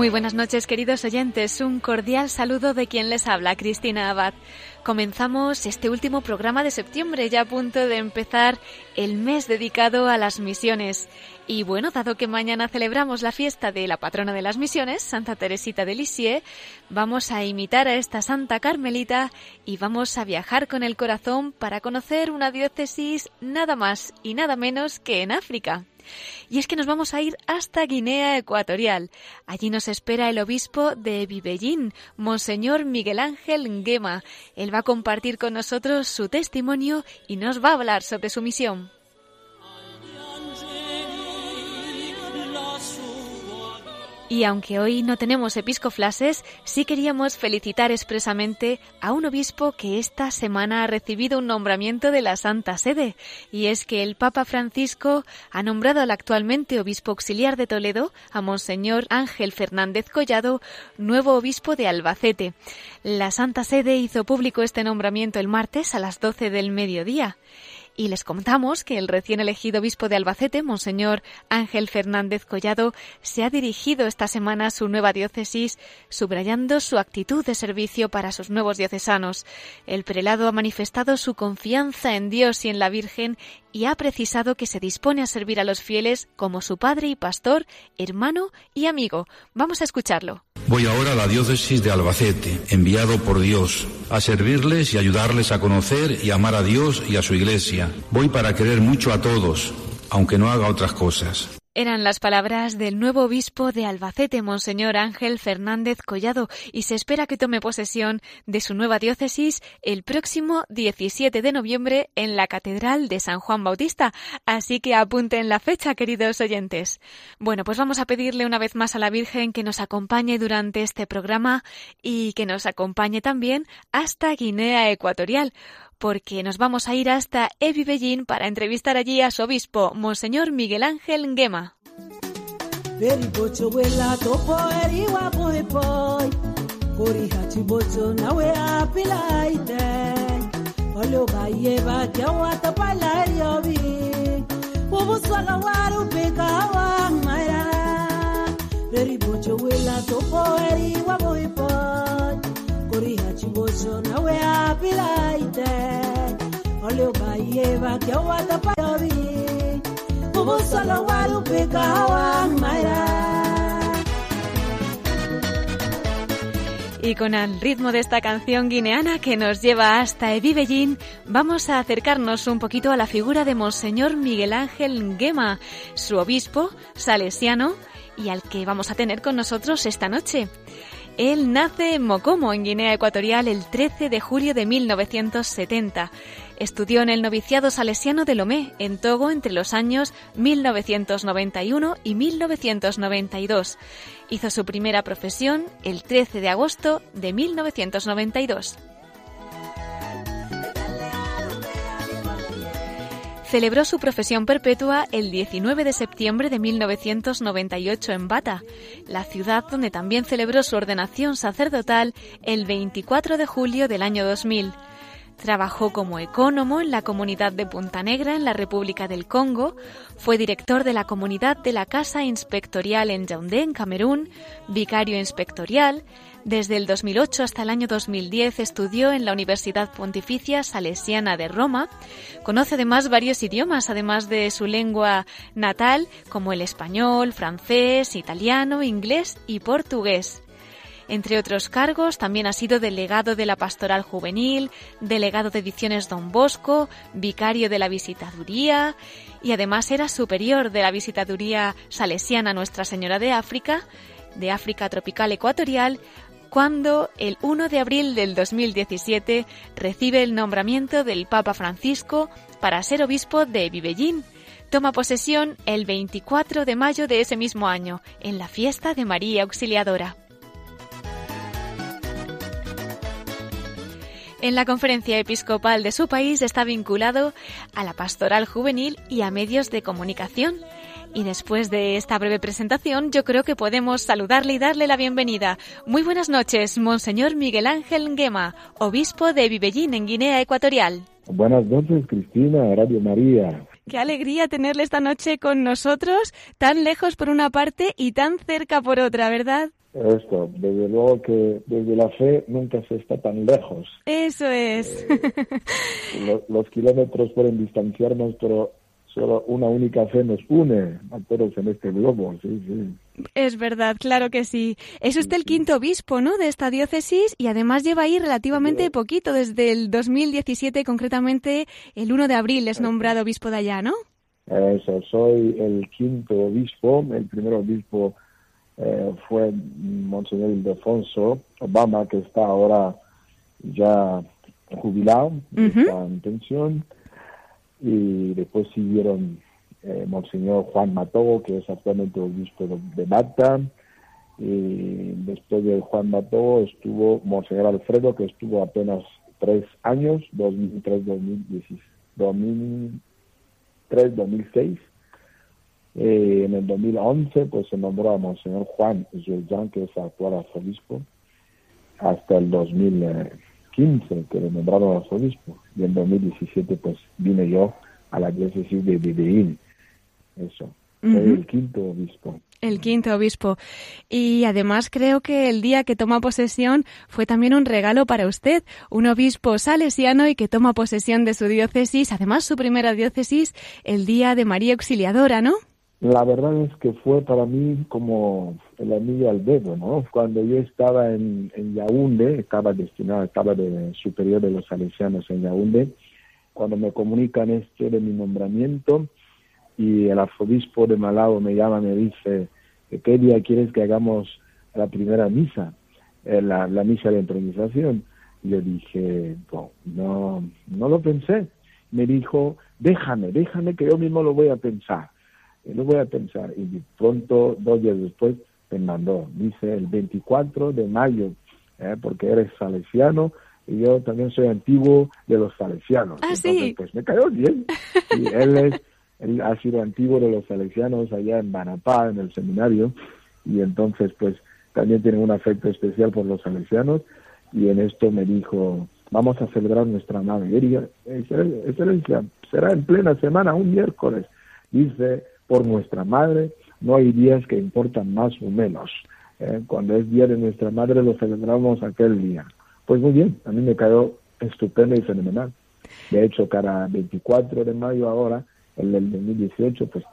Muy buenas noches, queridos oyentes. Un cordial saludo de quien les habla, Cristina Abad. Comenzamos este último programa de septiembre, ya a punto de empezar el mes dedicado a las misiones. Y bueno, dado que mañana celebramos la fiesta de la patrona de las misiones, Santa Teresita de Lisieux, vamos a imitar a esta Santa Carmelita y vamos a viajar con el corazón para conocer una diócesis nada más y nada menos que en África. Y es que nos vamos a ir hasta Guinea Ecuatorial. Allí nos espera el obispo de Vivellín, Monseñor Miguel Ángel Nguema. Él va a compartir con nosotros su testimonio y nos va a hablar sobre su misión. Y aunque hoy no tenemos episcoflases, sí queríamos felicitar expresamente a un obispo que esta semana ha recibido un nombramiento de la Santa Sede, y es que el Papa Francisco ha nombrado al actualmente obispo auxiliar de Toledo, a Monseñor Ángel Fernández Collado, nuevo obispo de Albacete. La Santa Sede hizo público este nombramiento el martes a las 12 del mediodía. Y les contamos que el recién elegido obispo de Albacete, Monseñor Ángel Fernández Collado, se ha dirigido esta semana a su nueva diócesis, subrayando su actitud de servicio para sus nuevos diocesanos. El prelado ha manifestado su confianza en Dios y en la Virgen y ha precisado que se dispone a servir a los fieles como su padre y pastor, hermano y amigo. Vamos a escucharlo. Voy ahora a la diócesis de Albacete, enviado por Dios, a servirles y ayudarles a conocer y amar a Dios y a su iglesia. Voy para querer mucho a todos, aunque no haga otras cosas. Eran las palabras del nuevo obispo de Albacete, Monseñor Ángel Fernández Collado, y se espera que tome posesión de su nueva diócesis el próximo 17 de noviembre en la Catedral de San Juan Bautista. Así que apunten la fecha, queridos oyentes. Bueno, pues vamos a pedirle una vez más a la Virgen que nos acompañe durante este programa y que nos acompañe también hasta Guinea Ecuatorial porque nos vamos a ir hasta Evibellín para entrevistar allí a su obispo, Monseñor Miguel Ángel Nguema. Y con el ritmo de esta canción guineana que nos lleva hasta Evibellín, vamos a acercarnos un poquito a la figura de Monseñor Miguel Ángel Nguema, su obispo salesiano y al que vamos a tener con nosotros esta noche. Él nace en Mocomo, en Guinea Ecuatorial, el 13 de julio de 1970. Estudió en el noviciado salesiano de Lomé, en Togo, entre los años 1991 y 1992. Hizo su primera profesión el 13 de agosto de 1992. Celebró su profesión perpetua el 19 de septiembre de 1998 en Bata, la ciudad donde también celebró su ordenación sacerdotal el 24 de julio del año 2000. Trabajó como ecónomo en la comunidad de Punta Negra en la República del Congo, fue director de la comunidad de la Casa Inspectorial en Yaoundé, en Camerún, vicario inspectorial, desde el 2008 hasta el año 2010 estudió en la Universidad Pontificia Salesiana de Roma. Conoce además varios idiomas, además de su lengua natal, como el español, francés, italiano, inglés y portugués. Entre otros cargos, también ha sido delegado de la Pastoral Juvenil, delegado de Ediciones Don Bosco, vicario de la Visitaduría y además era superior de la Visitaduría Salesiana Nuestra Señora de África, de África Tropical Ecuatorial, cuando el 1 de abril del 2017 recibe el nombramiento del Papa Francisco para ser obispo de Vivellín, Toma posesión el 24 de mayo de ese mismo año, en la fiesta de María Auxiliadora. En la conferencia episcopal de su país está vinculado a la pastoral juvenil y a medios de comunicación. Y después de esta breve presentación, yo creo que podemos saludarle y darle la bienvenida. Muy buenas noches, Monseñor Miguel Ángel Nguema, obispo de Vivellín, en Guinea Ecuatorial. Buenas noches, Cristina, Radio María. Qué alegría tenerle esta noche con nosotros, tan lejos por una parte y tan cerca por otra, ¿verdad? Esto, desde luego que desde la fe nunca se está tan lejos. Eso es. Eh, los kilómetros pueden distanciarnos, pero solo una única fe nos une a todos en este globo, sí, sí. Es verdad, claro que sí. Es usted el quinto obispo, ¿no?, de esta diócesis y además lleva ahí relativamente poquito, desde el 2017, concretamente el 1 de abril es nombrado obispo de allá, ¿no? Eso, soy el quinto obispo, el primer obispo eh, fue Monseñor Ildefonso Obama, que está ahora ya jubilado, está en pensión y después siguieron eh, Monseñor Juan Matogo, que es actualmente obispo de, Mata, y después de Juan Matogo estuvo Monseñor Alfredo, que estuvo apenas tres años, 2003-2006. 2006 eh, en el 2011 pues se nombró a Monseñor Juan Giljan, que es actual arzobispo, hasta el 2000 15 que le nombraron arzobispo y en 2017 pues vine yo a la diócesis de Medellín. Eso. Soy el quinto obispo. El quinto obispo. Y además creo que el día que toma posesión fue también un regalo para usted, un obispo salesiano y que toma posesión de su diócesis, además su primera diócesis, el día de María Auxiliadora, ¿no? La verdad es que fue para mí como el anillo al dedo, ¿no? Cuando yo estaba en, en estaba destinado, estaba de superior de los salesianos en Yaoundé, cuando me comunican esto de mi nombramiento y el arzobispo de Malabo me llama, me dice, ¿qué día quieres que hagamos la primera misa, eh, la, misa de entronización? Y yo dije, no, no, no lo pensé. Me dijo, déjame, déjame que yo mismo lo voy a pensar lo voy a pensar. Y pronto, dos días después, me mandó, dice el 24 de mayo, ¿eh? porque eres salesiano y yo también soy antiguo de los salesianos. Ah, sí. Pues me cayó bien. Y él, es, él ha sido antiguo de los salesianos allá en Banapá, en el seminario, y entonces pues también tiene un afecto especial por los salesianos, y en esto me dijo, vamos a celebrar nuestra Madre. Excelencia, será en plena semana, un miércoles. Dice, por nuestra madre, no hay días que importan más o menos. ¿eh? Cuando es día de nuestra madre lo celebramos aquel día. Pues muy bien, a mí me quedó estupendo y fenomenal. De hecho, cada 24 de mayo ahora, el del 2018, pues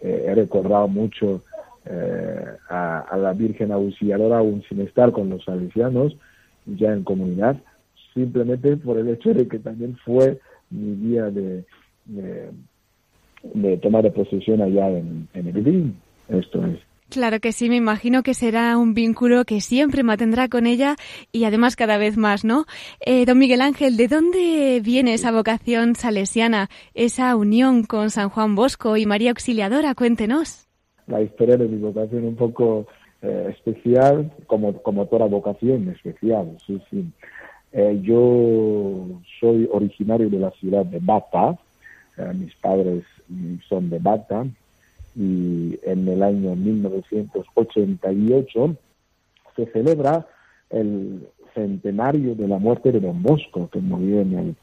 eh, he recordado mucho eh, a, la Virgen Auxiliadora aún sin estar con los salesianos, ya en comunidad, simplemente por el hecho de que también fue mi día de toma de posesión allá en, en Esto es. Claro que sí, me imagino que será un vínculo que siempre mantendrá con ella y además cada vez más, ¿no? Eh, don Miguel Ángel, ¿de dónde viene esa vocación salesiana, esa unión con San Juan Bosco y María Auxiliadora? Cuéntenos. La historia de mi vocación un poco eh, especial, como, como toda vocación especial, sí, sí. Eh, yo soy originario de la ciudad de Bata, mis padres son de Bata, y en el año 1988 se celebra el centenario de la muerte de Don Bosco, que murió en el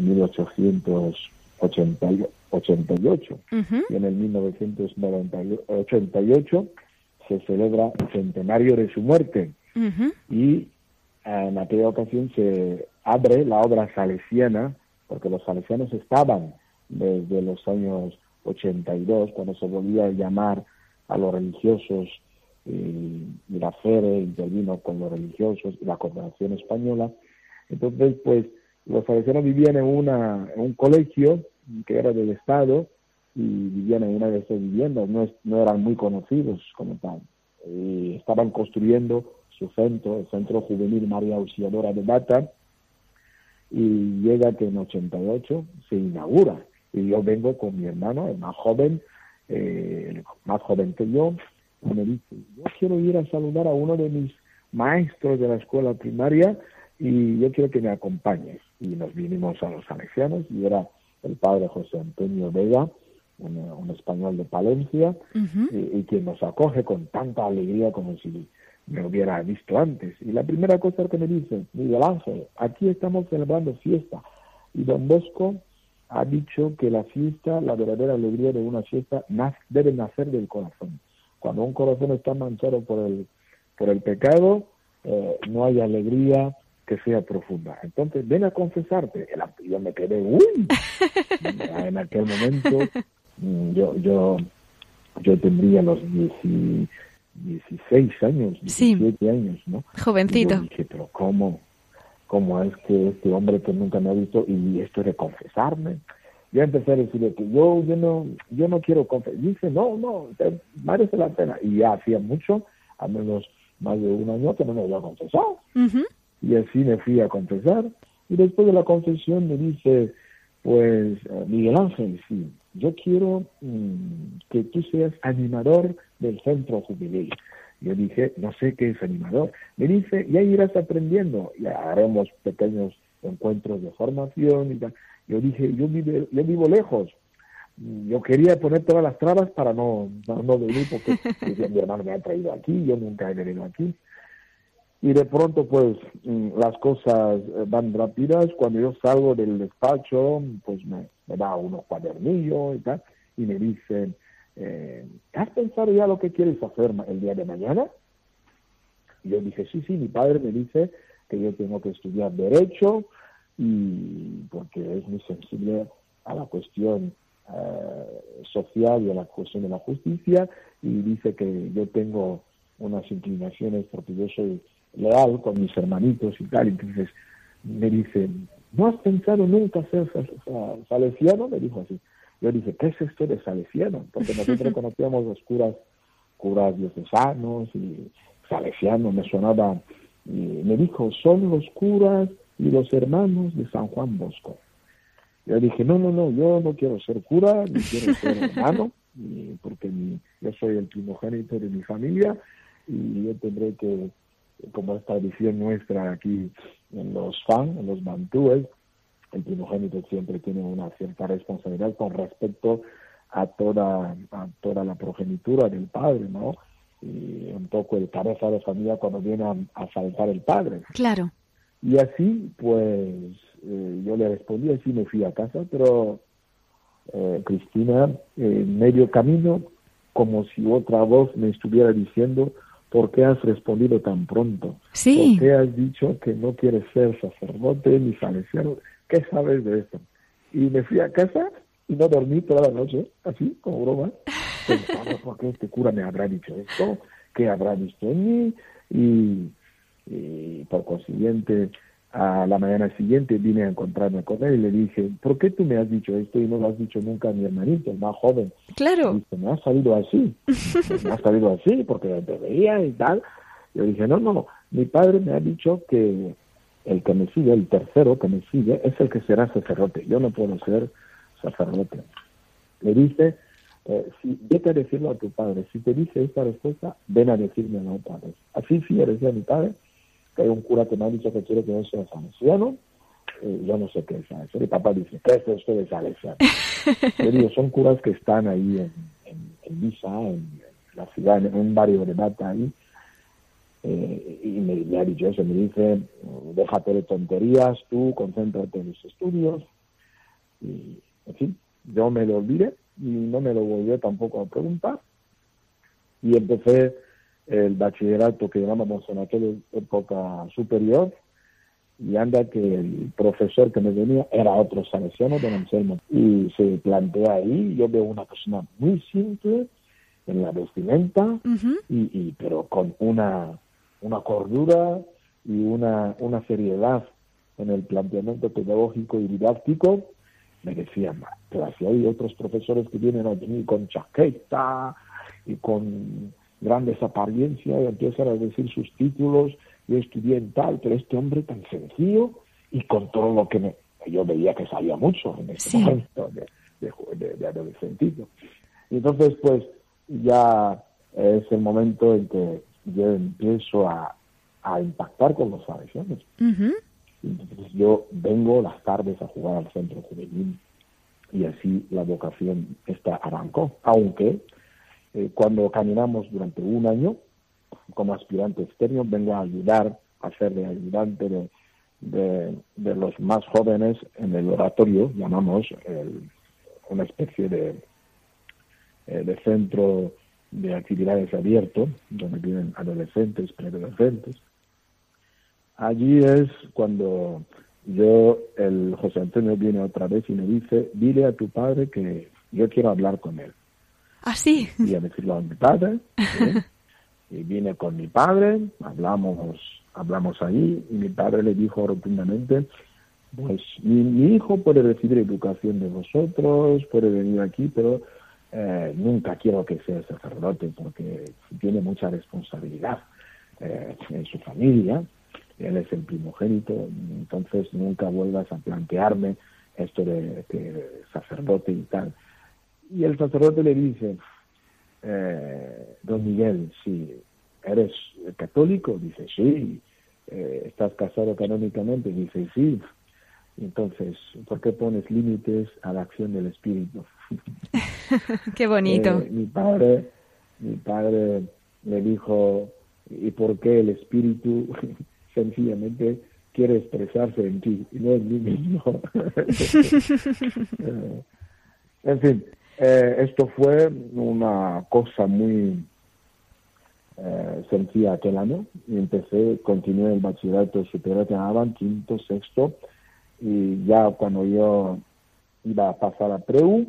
1888. Eh, y en el 1988 se celebra el centenario de su muerte. Y en aquella ocasión se abre la obra salesiana, porque los salesianos estaban desde los años 82, cuando se volvía a llamar a los religiosos y, la FERE intervino con los religiosos y la Corporación Española. Entonces, pues los salesianos vivían en, una, un colegio que era del Estado y vivían en una de esas viviendas, no, no eran muy conocidos como tal. Y estaban construyendo su centro, el Centro Juvenil María Auxiliadora de Bata, y llega que en 88 se inaugura Y yo vengo con mi hermano, el más joven, eh, más joven que yo, y me dice, yo quiero ir a saludar a uno de mis maestros de la escuela primaria y yo quiero que me acompañes. Y nos vinimos a los salesianos y era el padre José Antonio Vega, un, español de Palencia, y, quien nos acoge con tanta alegría como si me hubiera visto antes. Y la primera cosa que me dice, Miguel Ángel, aquí estamos celebrando fiesta. Y don Bosco ha dicho que la fiesta, la verdadera alegría de una fiesta, debe nacer del corazón. Cuando un corazón está manchado por el, por el pecado, eh, no hay alegría que sea profunda. Entonces, ven a confesarte. Yo me quedé, uy, en aquel momento mm, yo, yo, yo tendría los 16 años, 17 años, ¿no? Jovencito. Y dije, pero ¿cómo? ¿Cómo es que este hombre que nunca me ha visto y esto de confesarme? Yo empecé a decirle que yo, yo no, yo no quiero confesar. Dice, no, no, merece la pena. Y ya hacía mucho, al menos más de un año que no me había confesado. Y así me fui a confesar. Y después de la confesión me dice, pues, eh, Miguel Ángel, sí, yo quiero mm, que tú seas animador del centro juvenil. Yo dije, no sé qué es animador. Me dice, ya irás aprendiendo, ya haremos pequeños encuentros de formación y tal. Yo dije, yo vivo, yo vivo lejos. Yo quería poner todas las trabas para no, no, venir porque mi hermano me ha traído aquí, yo nunca he venido aquí y de pronto pues mm, las cosas eh, van rápidas. Cuando yo salgo del despacho, pues me, da unos cuadernillos y tal, y me dicen, eh, ¿has pensado ya lo que quieres hacer el día de mañana? Y yo dije, sí, sí, mi padre me dice que yo tengo que estudiar Derecho y porque es muy sensible a la cuestión eh, social y a la cuestión de la justicia y dice que yo tengo unas inclinaciones porque yo soy leal con mis hermanitos y tal. Entonces me dice, ¿no has pensado nunca ser salesiano? Me dijo así. Yo dije, ¿qué es esto de salesiano? Porque nosotros conocíamos los curas, curas diocesanos y salesiano, me sonaba. Y me dijo, son los curas y los hermanos de San Juan Bosco. Yo dije, no, no, no, yo no quiero ser cura, ni quiero ser hermano, porque yo soy el primogénito de mi familia y yo tendré que como es tradición nuestra aquí en los FAN, en los bantúes, el primogénito siempre tiene una cierta responsabilidad con respecto a toda, a toda la progenitura del padre, ¿no? Y un poco el cabeza de familia cuando viene a, faltar el padre. Claro. Y así, pues, eh, yo le respondí, así me fui a casa, pero eh, Cristina, en medio camino, como si otra voz me estuviera diciendo, ¿Por qué has respondido tan pronto? Sí. ¿Por qué has dicho que no quieres ser sacerdote ni salesiano? ¿Qué sabes de esto? Y me fui a casa y no dormí toda la noche, así, como broma, pensando por qué este cura me habrá dicho esto, qué habrá visto en mí, y, y por consiguiente a la mañana siguiente vine a encontrarme con él y le dije, ¿por qué tú me has dicho esto y no lo has dicho nunca a mi hermanito, el más joven? Claro. dice, me ha salido así, me ha salido así porque te veía y tal. Yo dije, no, no, mi padre me ha dicho que el que me sigue, el tercero que me sigue, es el que será sacerdote. Yo no puedo ser sacerdote. Le dice, eh, si, vete a decirlo a tu padre. Si te dice esta respuesta, ven a decirme a mi padre. Así sí, decía mi padre que hay un cura que me ha dicho que quiere que yo sea salesiano, eh, yo no sé qué es salesiano. Y papá dice, ¿qué es esto de salesiano? yo digo, son curas que están ahí en, en, en Misa, en, la ciudad, en un barrio de Bata ahí, eh, y me, ha dicho eso, me dice, déjate de tonterías, tú concéntrate en los estudios, y en fin, yo me lo olvidé y no me lo volví tampoco a preguntar, y empecé el bachillerato que llamábamos en aquella época superior, y anda que el profesor que me venía era otro salesiano, don Anselmo, y se plantea ahí, yo veo una persona muy simple en la vestimenta, y, pero con una, una cordura y una, una seriedad en el planteamiento pedagógico y didáctico, me decían, pero si hay otros profesores que vienen a venir con chaqueta y con grandes apariencias, y empiezan a decir sus títulos, yo estudié en tal, pero este hombre tan sencillo y con todo lo que me, yo veía que sabía mucho en ese momento de, de, adolescentismo. Y entonces, pues ya es el momento en que yo empiezo a, impactar con los salesianos. Entonces yo vengo las tardes a jugar al centro juvenil y así la vocación está arrancó. Aunque eh, cuando caminamos durante un año como aspirante externo vengo a ayudar a ser de ayudante de, de, los más jóvenes en el oratorio, llamamos una especie de, eh, de centro de actividades abierto, donde viven adolescentes, preadolescentes. Allí es cuando yo, el José Antonio viene otra vez y me dice, dile a tu padre que yo quiero hablar con él. ¿Ah, sí? Y a decirlo a mi padre. y vine con mi padre, hablamos, hablamos ahí, y mi padre le dijo rotundamente, pues mi hijo puede recibir educación de vosotros, puede venir aquí, pero eh, nunca quiero que sea sacerdote porque tiene mucha responsabilidad eh, en su familia, él es el primogénito, entonces nunca vuelvas a plantearme esto de, sacerdote y tal. Y el sacerdote le dice, eh, don Miguel, si eres católico, dice sí, estás casado canónicamente, dice sí, entonces, ¿por qué pones límites a la acción del Espíritu? qué bonito. Eh, mi padre, mi padre me dijo, ¿y por qué el Espíritu sencillamente quiere expresarse en ti y no en mí mismo? Eh, en fin, eh, esto fue una cosa muy sencilla aquel año y empecé, continué el bachillerato superior de quinto, sexto, y ya cuando yo iba a pasar a Preu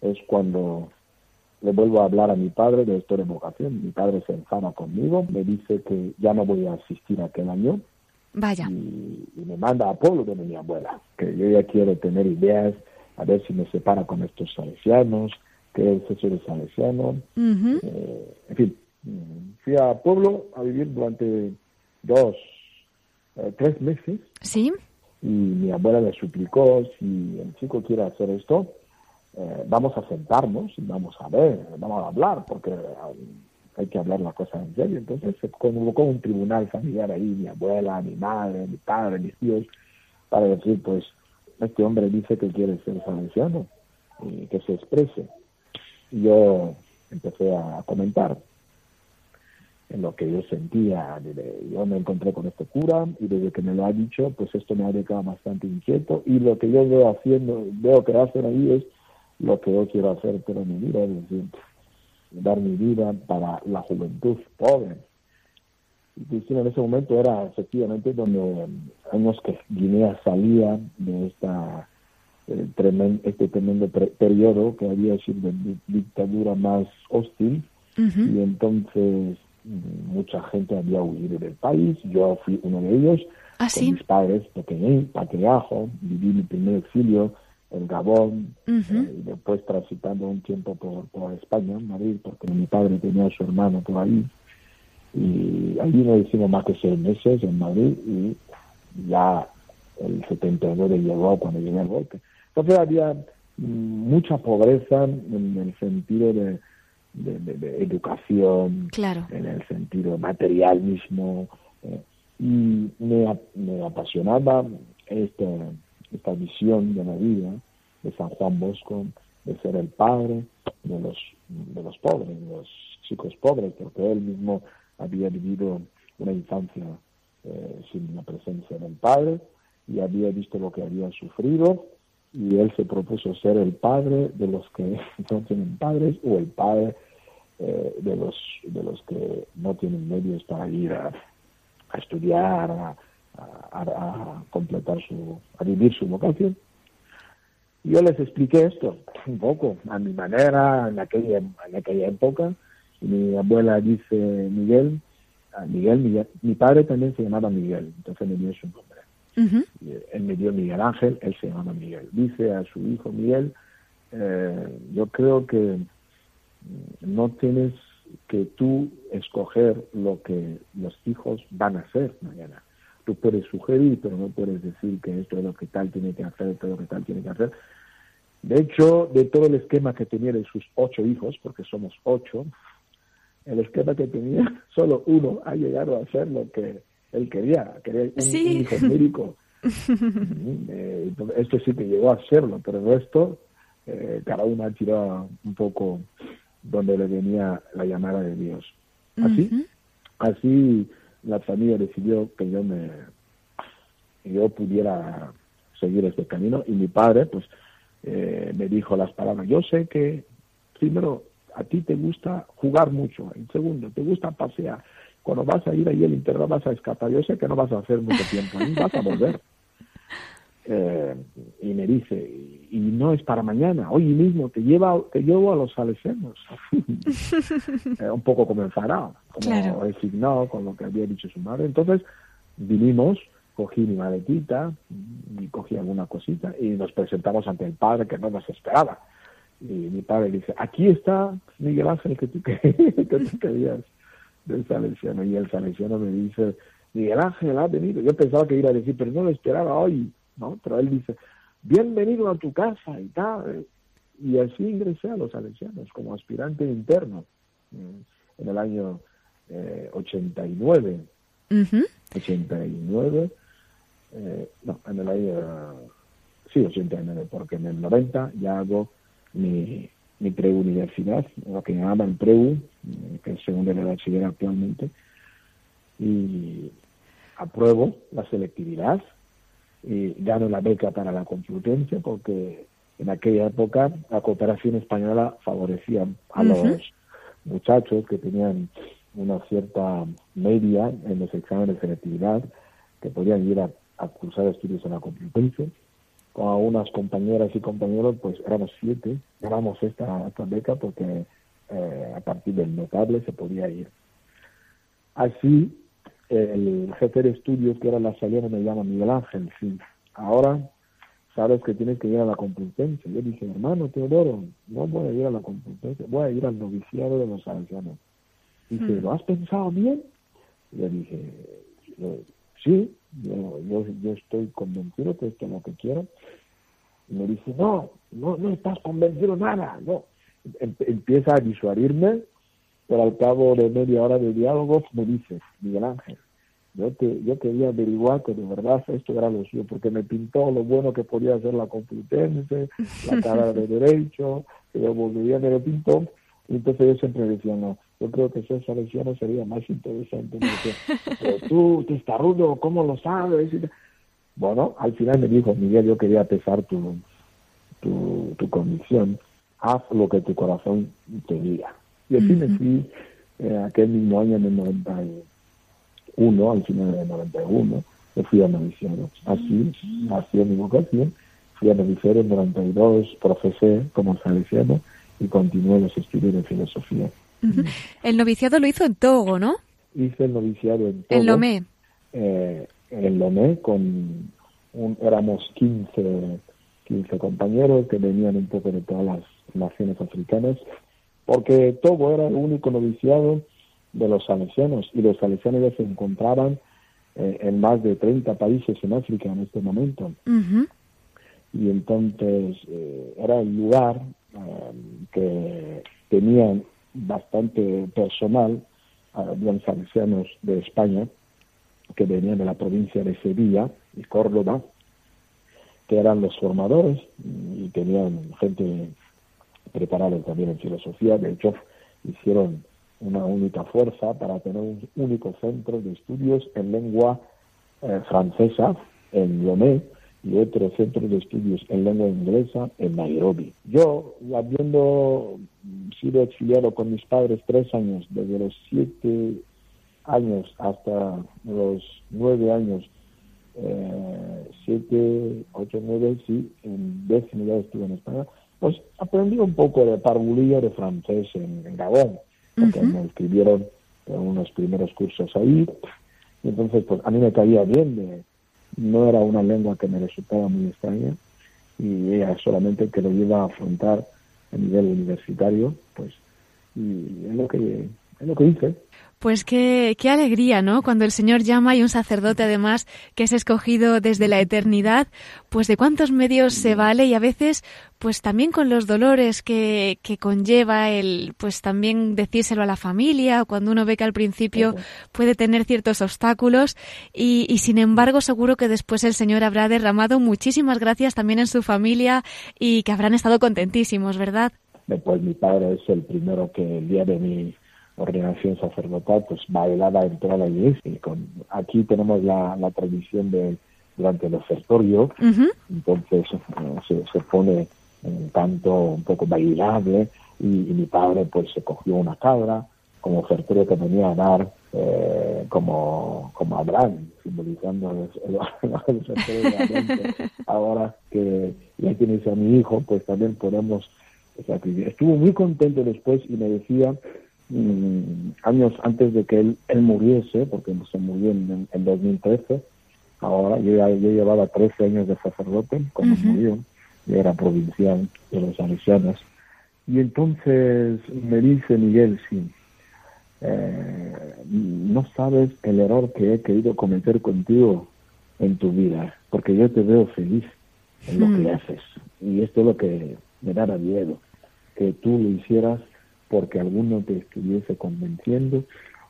es cuando le vuelvo a hablar a mi padre de esto de vocación. Mi padre se enfada conmigo, me dice que ya no voy a asistir aquel año. Vaya. Y, me manda a Polo de mi abuela, que yo ya quiero tener ideas, a ver si me separa con estos salesianos, que es eso de salesiano. Eh, en fin, fui a Pueblo a vivir durante dos, eh, tres meses. Sí y mi abuela le suplicó, si el chico quiere hacer esto, eh, vamos a sentarnos vamos a ver, vamos a hablar, porque hay que hablar la cosa en serio. Entonces se convocó un tribunal familiar ahí, mi abuela, mi madre, mi padre, mis tíos, para decir, pues, este hombre dice que quiere ser salesiano y que se exprese. Y yo empecé a comentar en lo que yo sentía. Yo me encontré con este cura y desde que me lo ha dicho, pues esto me ha dejado bastante inquieto y lo que yo veo haciendo, veo que hacen ahí es lo que yo quiero hacer pero mi vida, es decir, dar mi vida para la juventud pobre. Y Cristina en ese momento era efectivamente donde años que Guinea salía de esta eh, este tremendo periodo que había sido de dictadura más hostil. Y entonces mucha gente había huido del país, yo fui uno de ellos, ¿Ah, con mis padres, pequeño, patriajo, viví mi primer exilio en Gabón, eh, y después transitando un tiempo por, por España, en Madrid, porque mi padre tenía a su hermano por ahí, y allí no hicimos más que seis meses en Madrid, y ya el 79 llegó cuando llegué al golpe. Entonces había mucha pobreza en el sentido de de, educación, en el sentido material mismo. Eh, y me, me, apasionaba esta, esta visión de la vida de San Juan Bosco, de ser el padre de los, de los pobres, de los chicos pobres, porque él mismo había vivido una infancia eh, sin la presencia del padre y había visto lo que había sufrido y él se propuso ser el padre de los que no tienen padres o el padre eh, de los de los que no tienen medios para ir a, estudiar, a, completar su, a vivir su vocación. Yo les expliqué esto un poco a mi manera en aquella en aquella época. Y mi abuela dice Miguel, Miguel, mi padre también se llamaba Miguel, entonces me dio su nombre. Él me dio Miguel Ángel, él se llamaba Miguel. Dice a su hijo Miguel, eh, yo creo que no tienes que tú escoger lo que los hijos van a hacer mañana. Tú puedes sugerir, pero no puedes decir que esto es lo que tal tiene que hacer, esto es lo que tal tiene que hacer. De hecho, de todo el esquema que tenía de sus ocho hijos, porque somos ocho, el esquema que tenía, solo uno ha llegado a hacer lo que él quería, quería un, hijo médico. Eh, esto sí que llegó a hacerlo, pero el resto, eh, cada uno ha tirado un poco donde le venía la llamada de Dios. Así, así la familia decidió que yo me yo pudiera seguir este camino y mi padre pues eh, me dijo las palabras yo sé que primero a ti te gusta jugar mucho en segundo te gusta pasear. Cuando vas a ir ahí al internado vas a escapar. Yo sé que no vas a hacer mucho tiempo ahí vas a volver eh, y me dice y no es para mañana hoy mismo te lleva te llevo a los salesianos eh, un poco como enfadado como resignado con lo que había dicho su madre entonces vinimos cogí mi maletita y cogí alguna cosita y nos presentamos ante el padre que no nos esperaba. Y mi padre dice, aquí está Miguel Ángel que tú, que, tú querías del Salesiano. Y el Salesiano me dice, Miguel Ángel ha venido. Yo pensaba que iba a decir, pero no lo esperaba hoy, ¿no? Pero él dice, bienvenido a tu casa y tal. Y así ingresé a los Salesianos como aspirante interno mm, en el año eh, 89. 89 eh, no, en el año, sí, 89, porque en el 90 ya hago mi, mi preuniversidad, lo que llaman preu, eh, que es segundo de bachiller actualmente, y apruebo la selectividad y gano la beca para la Complutense porque en aquella época la cooperación española favorecía a los muchachos que tenían una cierta media en los exámenes de selectividad que podían ir a a cursar estudios en la Complutense. Con algunas compañeras y compañeros, pues éramos siete, ganamos esta, esta beca porque eh, a partir del notable se podía ir. Así, el jefe de estudios, que era la salida, me llama Miguel Ángel, sí, ahora sabes que tienes que ir a la Complutense. Yo dije, hermano Teodoro, no voy a ir a la Complutense, voy a ir al noviciado de los salesianos. Dice, hmm. ¿lo has pensado bien? Yo dije, sí, yo, yo, yo estoy convencido que esto es lo que quiero. Y me dice, no, no, no estás convencido nada, no. Em, empieza a disuadirme, pero al cabo de media hora de diálogo me dice, Miguel Ángel, yo, te, yo quería averiguar que de verdad esto era lo suyo, porque me pintó lo bueno que podía hacer la Complutense, la cara de Derecho, que yo volvería, me lo pintó, y entonces yo siempre decía, no, yo creo que esa selección sería más interesante. Pero tú, testarudo, ¿cómo lo sabes? Bueno, al final me dijo, Miguel, yo quería pesar tu, tu, tu convicción. Haz lo que tu corazón te diga. Y así me fui eh, aquel mismo año, en el 91, al final del 91, me fui a noviciado. Así nació mi vocación. Fui a noviciado en 92, profesé como salesiano y continué los estudios de filosofía. El noviciado lo hizo en Togo, ¿no? Hice el noviciado en Togo. En Lomé. Eh, en Lomé, con éramos 15, 15 compañeros que venían un poco de todas las naciones africanas, porque Togo era el único noviciado de los salesianos y los salesianos ya se encontraban eh, en más de 30 países en África en este momento. Y entonces eh, era el lugar que tenían bastante personal, habían salesianos de España que venían de la provincia de Sevilla y Córdoba, que eran los formadores y tenían gente preparada también en filosofía. De hecho, hicieron una única fuerza para tener un único centro de estudios en lengua eh, francesa en Lomé y otro centro de estudios en lengua inglesa en Nairobi. Yo, habiendo sido exiliado con mis padres tres años, desde los siete años hasta los nueve años, eh, siete, ocho, nueve, sí, en décimo estuve en España, pues aprendí un poco de parvulía de francés en, Gabón, porque me escribieron en unos primeros cursos ahí, y entonces pues a mí me caía bien de no era una lengua que me resultaba muy extraña y ella solamente que lo iba a afrontar a nivel universitario, pues, y es lo que Es lo que dice. Pues qué, qué alegría, ¿no? Cuando el Señor llama y un sacerdote además que es escogido desde la eternidad, pues de cuántos medios se vale y a veces pues también con los dolores que, que conlleva el pues también decírselo a la familia o cuando uno ve que al principio puede tener ciertos obstáculos y, y sin embargo seguro que después el Señor habrá derramado muchísimas gracias también en su familia y que habrán estado contentísimos, ¿verdad? Pues mi padre es el primero que el día de mi ordenación sacerdotal, pues bailaba en toda la iglesia. Y con, aquí tenemos la, la tradición de durante el ofertorio, entonces eh, se, se, pone un canto un poco bailable y, y, mi padre pues se cogió una cabra como ofertorio que venía a dar eh, como, como Abraham, simbolizando el, el, el Ahora que ya tienes a mi hijo, pues también podemos... O sea, estuvo muy contento después y me decía Mm, años antes de que él, él muriese, porque se murió en, en 2013, ahora yo, yo llevaba 13 años de sacerdote cuando murió, yo era provincial de los salesianos, y entonces me dice Miguel, sí, eh, no sabes el error que he querido cometer contigo en tu vida, porque yo te veo feliz en lo que haces, y esto es lo que me da miedo, que tú lo hicieras porque alguno te estuviese convenciendo,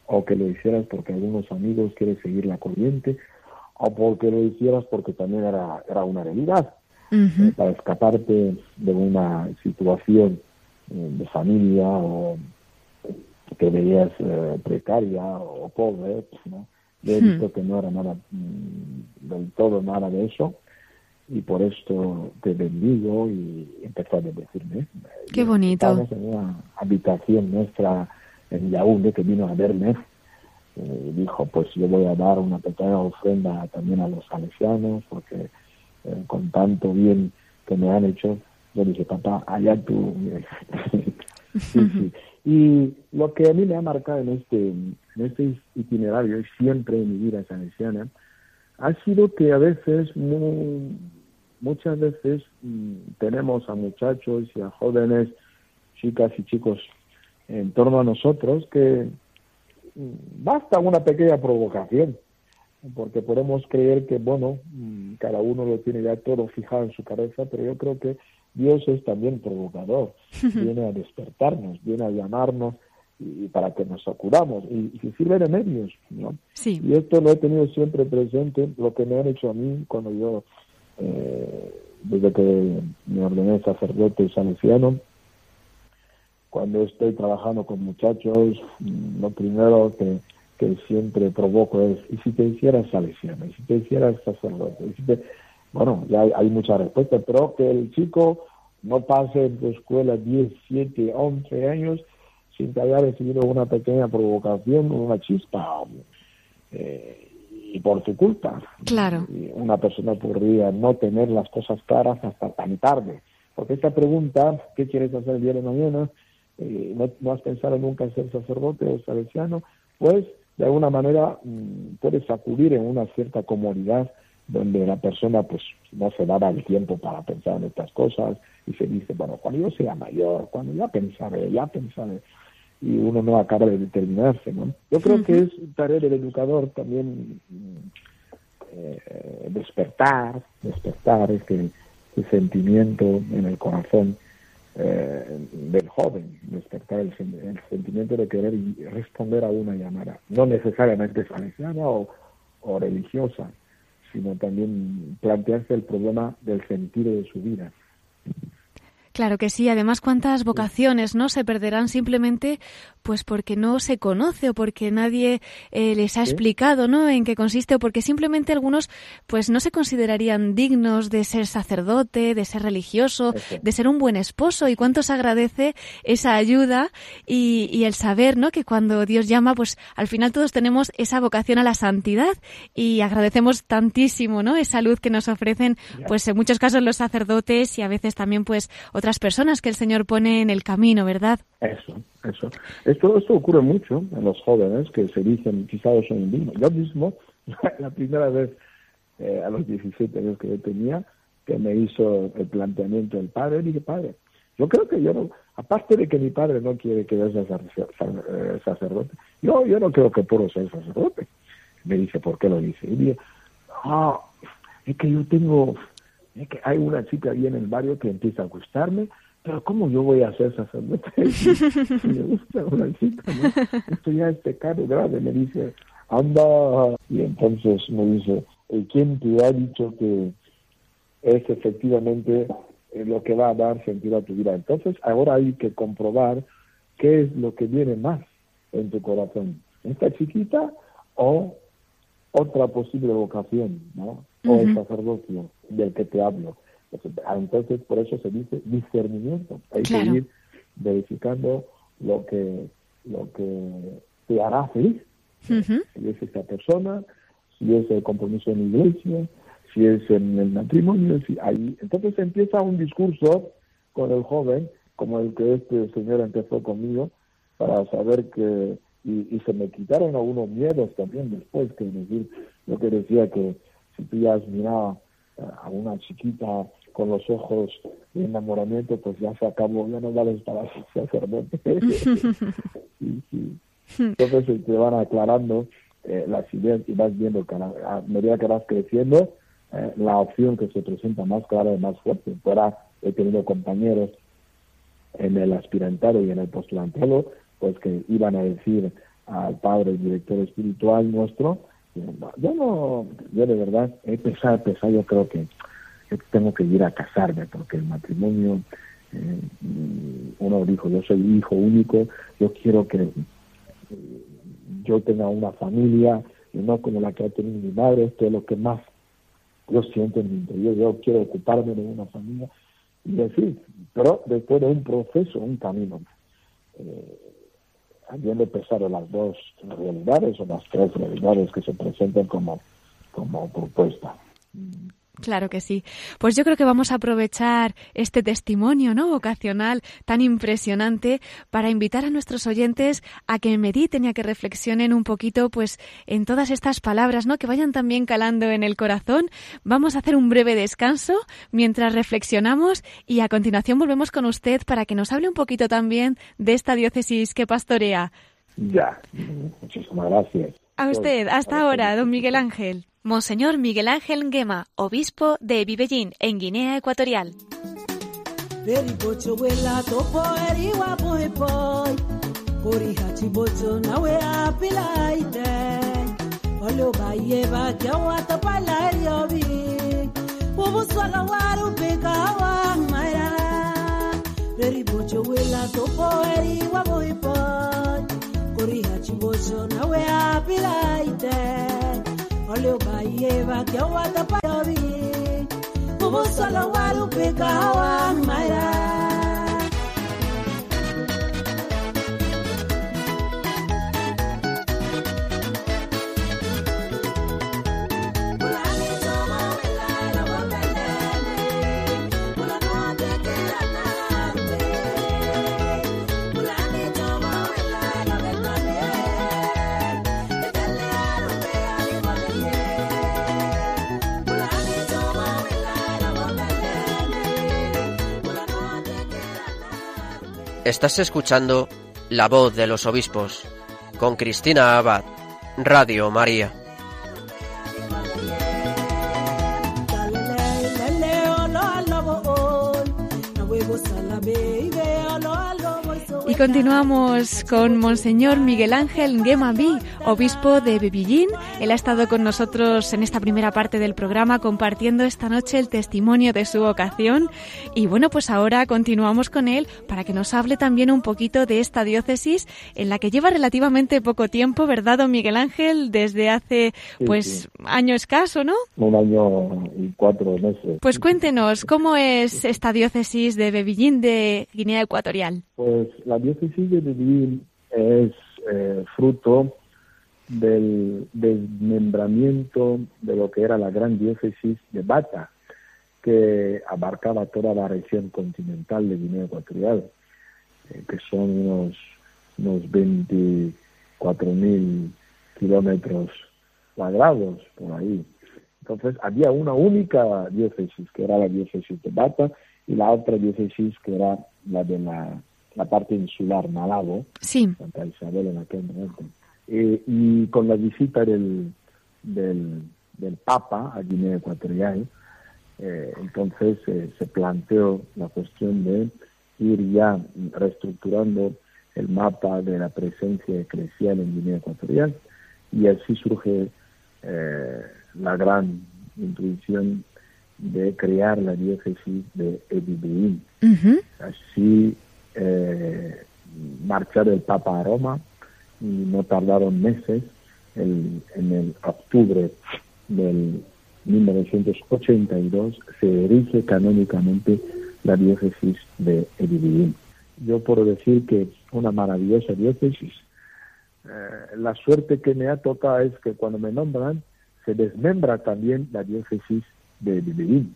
o que lo hicieras porque algunos amigos quieren seguir la corriente, o porque lo hicieras porque también era, era una realidad, eh, para escaparte de una situación eh, de familia o que veías eh, precaria o pobre, pues, ¿no? Yo he visto que no era nada mm, del todo nada de eso y por esto te bendigo y empezó a bendecirme. Qué bonito. Estábamos en una habitación nuestra en Yaoundé que vino a verme y dijo pues yo voy a dar una pequeña ofrenda también a los salesianos porque eh, con tanto bien que me han hecho yo dije papá allá tú sí, sí. y lo que a mí me ha marcado en este en este itinerario siempre en mi vida salesiana ha sido que a veces muy, muchas veces mm, tenemos a muchachos y a jóvenes, chicas y chicos en torno a nosotros que mm, basta una pequeña provocación, porque podemos creer que, bueno, mm, cada uno lo tiene ya todo fijado en su cabeza, pero yo creo que Dios es también provocador, viene a despertarnos, viene a llamarnos y para que nos acudamos y, y sirve de medios, ¿no? Sí. Y esto lo he tenido siempre presente, lo que me han hecho a mí cuando yo eh, desde que me ordené sacerdote salesiano. Cuando estoy trabajando con muchachos, mm, lo primero que, siempre provoco es, ¿y si te hicieras salesiano? ¿Y si te hicieras sacerdote? ¿Y si Bueno, ya hay, muchas respuestas, pero que el chico no pase en tu escuela 10, 7, 11 años sin que haya recibido una pequeña provocación, una chispa. Y por tu culpa. Claro. Una persona podría no tener las cosas claras hasta tan tarde. Porque esta pregunta, ¿qué quieres hacer el día de mañana? Eh, no, no, has pensado nunca en ser sacerdote o salesiano, pues de alguna manera mmm, puedes sacudir en una cierta comodidad donde la persona pues no se daba el tiempo para pensar en estas cosas y se dice, bueno, cuando yo sea mayor, cuando ya pensaré, ya pensaré y uno no acaba de determinarse, ¿no? Yo creo que es tarea del educador también eh, despertar, despertar este, este, sentimiento en el corazón eh, del joven, despertar el, el, sentimiento de querer responder a una llamada, no necesariamente salesiana o, o religiosa, sino también plantearse el problema del sentido de su vida. Claro que sí. Además, cuántas vocaciones no se perderán simplemente, pues porque no se conoce o porque nadie eh, les ha explicado, ¿no? En qué consiste o porque simplemente algunos, pues no se considerarían dignos de ser sacerdote, de ser religioso, de ser un buen esposo. Y cuántos agradece esa ayuda y, y el saber, ¿no? Que cuando Dios llama, pues al final todos tenemos esa vocación a la santidad y agradecemos tantísimo, ¿no? Esa luz que nos ofrecen, pues en muchos casos los sacerdotes y a veces también, pues otras personas que el Señor pone en el camino, ¿verdad? Eso, eso. Esto, esto ocurre mucho en los jóvenes que se dicen, quizás son indignos. Yo mismo, la primera vez eh, a los 17 años que yo tenía, que me hizo el planteamiento del padre, dije, padre, Yo creo que yo no, aparte de que mi padre no quiere que yo sea eh, sacerdote, yo, yo no creo que puedo ser sacerdote. Me dice, ¿por qué lo dice? Y dice, ah, es que yo tengo, es que hay una chica ahí en el barrio que empieza a gustarme, pero ¿cómo yo voy a ser sacerdote? me gusta una chica, ¿no? Esto ya es pecado grave, me dice, anda, y entonces me dice, ¿quién te ha dicho que es efectivamente eh, lo que va a dar sentido a tu vida? Entonces, ahora hay que comprobar qué es lo que viene más en tu corazón, esta chiquita o otra posible vocación, ¿no? O el sacerdocio del que te hablo. Entonces, por eso se dice discernimiento. Hay que ir verificando lo que, lo que te hará feliz. Si es esta persona, si es el compromiso en la iglesia, si es en el matrimonio, si ahí. Entonces empieza un discurso con el joven, como el que este señor empezó conmigo, para saber que, y, se me quitaron algunos miedos también después, que decir, lo que decía que si tú ya has mirado a una chiquita con los ojos de enamoramiento, pues ya se acabó, ya no vales para ser sacerdote. Entonces te van aclarando eh, las ideas y vas viendo que a medida que vas creciendo, eh, la opción que se presenta más clara y más fuerte. Fuera he tenido compañeros en el aspirantado y en el postulantado, pues que iban a decir al padre, el director espiritual nuestro, yo no, yo de verdad he pensado, pensado, yo creo que tengo que ir a casarme porque el matrimonio, eh, uno dijo, yo soy hijo único, yo quiero que yo tenga una familia y no como la que ha tenido mi madre, esto es lo que más yo siento en mi interior, yo quiero ocuparme de una familia y decir, pero después de un proceso, un camino, eh, habiendo pesado las dos realidades o las tres realidades que se presentan como, como propuesta. Claro que sí. Pues yo creo que vamos a aprovechar este testimonio, ¿no? Vocacional tan impresionante para invitar a nuestros oyentes a que mediten y a que reflexionen un poquito, pues, en todas estas palabras, ¿no? Que vayan también calando en el corazón. Vamos a hacer un breve descanso mientras reflexionamos y a continuación volvemos con usted para que nos hable un poquito también de esta diócesis que pastorea. Ya, muchísimas gracias. A usted, hasta ahora, don Miguel Ángel. Monseñor Miguel Ángel Nguema, obispo de Vivellín, en Guinea Ecuatorial. Oliobaye bakyawata payobi ubusolo warupika hawanmaira Estás escuchando La voz de los obispos con Cristina Abad, Radio María. Y continuamos con Monseñor Miguel Ángel Nguemabi, obispo de Bebillín. Él ha estado con nosotros en esta primera parte del programa compartiendo esta noche el testimonio de su vocación. Y bueno, pues ahora continuamos con él para que nos hable también un poquito de esta diócesis en la que lleva relativamente poco tiempo, ¿verdad, don Miguel Ángel? Desde hace, pues, año escaso, ¿no? Un año y cuatro meses. Pues cuéntenos, ¿cómo es esta diócesis de Bebillín de Guinea Ecuatorial? Pues la diócesis de Medellín es eh, fruto del desmembramiento de lo que era la gran diócesis de Bata, que abarcaba toda la región continental de Guinea Ecuatorial, eh, que son unos, unos 24 mil kilómetros cuadrados por ahí. Entonces había una única diócesis, que era la diócesis de Bata, y la otra diócesis que era la de la, la parte insular, Malabo, sí. Santa Isabel en aquel momento. Eh, y con la visita del, del, del Papa a Guinea Ecuatorial, eh, entonces eh, se planteó la cuestión de ir ya reestructurando el mapa de la presencia eclesial en Guinea Ecuatorial y así surge la gran intuición de crear la diócesis de Edibeín. Así marchar el Papa a Roma y no tardaron meses. en el octubre del 1982 se erige canónicamente la diócesis de Edibeín. Yo puedo decir que una maravillosa diócesis. Eh, la suerte que me ha tocado es que cuando me nombran se desmembra también la diócesis de Edibeín.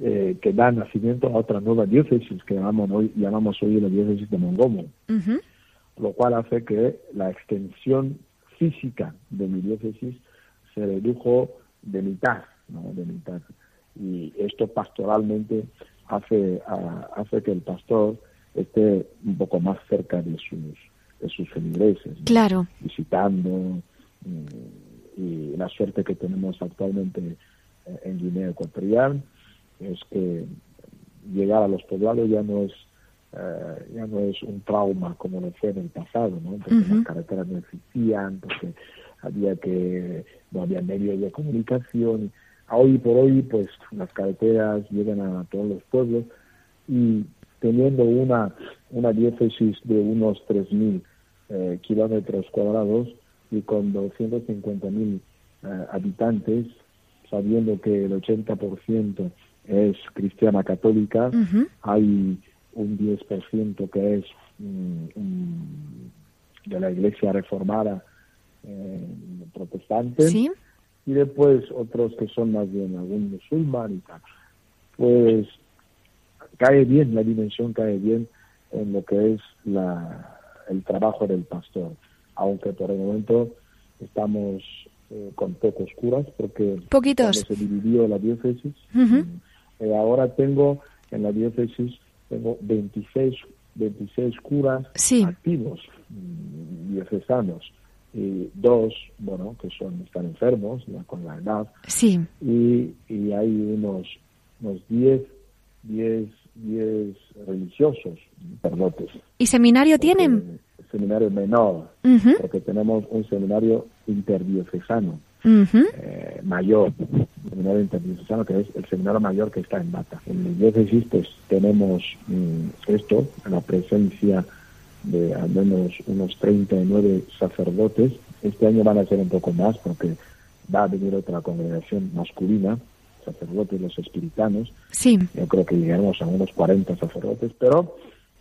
Eh, que da nacimiento a otra nueva diócesis que llamamos hoy, llamamos hoy la diócesis de Mongomo, lo cual hace que la extensión física de mi diócesis se redujo de mitad, ¿no? de mitad. Y esto pastoralmente hace, hace que el pastor esté un poco más cerca de sus, de sus feligreses, claro. visitando, mm, y la suerte que tenemos actualmente eh, en Guinea Ecuatorial es que llegar a los poblados ya no es eh, ya no es un trauma como lo fue en el pasado, ¿no? Porque las carreteras no existían, porque había que no había medios de comunicación. Hoy por hoy, pues las carreteras llegan a todos los pueblos y teniendo una una diócesis de unos 3.000 eh, kilómetros cuadrados y con 250.000 eh, habitantes, sabiendo que el 80% es cristiana católica, hay un 10% que es mm, de la iglesia reformada eh, protestante y después otros que son más bien algún musulmán y tal. Pues cae bien, la dimensión cae bien en lo que es la, el trabajo del pastor, aunque por el momento estamos eh, con pocos curas porque Poquitos. se dividió la diócesis eh, ahora tengo en la diócesis tengo 26, 26 curas activos mm, diocesanos y dos, bueno, que son están enfermos ya con la edad. Sí. Y, y hay unos unos 10 10 10 religiosos, perdotes. ¿Y seminario tienen? Seminario menor, porque tenemos un seminario interdiocesano eh, mayor, seminario interdiocesano, que es el seminario mayor que está en Bata. En la diócesis pues tenemos mm, esto, la presencia de al menos unos 39 sacerdotes. Este año van a ser un poco más porque va a venir otra congregación masculina, sacerdotes los espiritanos. Sí. Yo creo que llegaremos a unos 40 sacerdotes, pero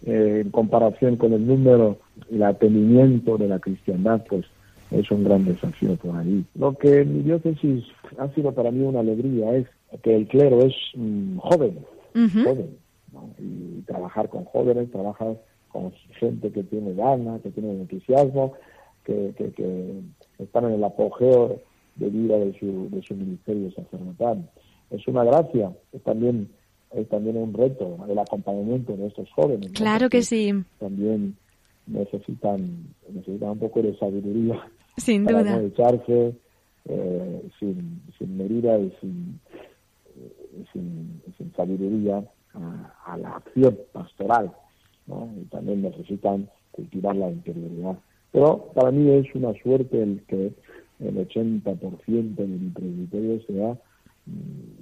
eh, en comparación con el número y el atendimiento de la cristiandad, pues es un gran desafío por ahí. Lo que en mi diócesis ha sido para mí una alegría es que el clero es mm, joven, joven, y trabajar con jóvenes, trabajar con gente que tiene ganas, que tiene entusiasmo, que, que, están en el apogeo de vida de su, de su ministerio sacerdotal. Es una gracia, es también, es también un reto el acompañamiento de estos jóvenes. Claro que sí. También necesitan, necesitan un poco de sabiduría sin para duda. no echarse eh, sin, sin medida y sin, eh, sin, sin sabiduría a, a, la acción pastoral. ¿no? Y también necesitan cultivar la interioridad. Pero para mí es una suerte el que el 80% de mi presbiterio sea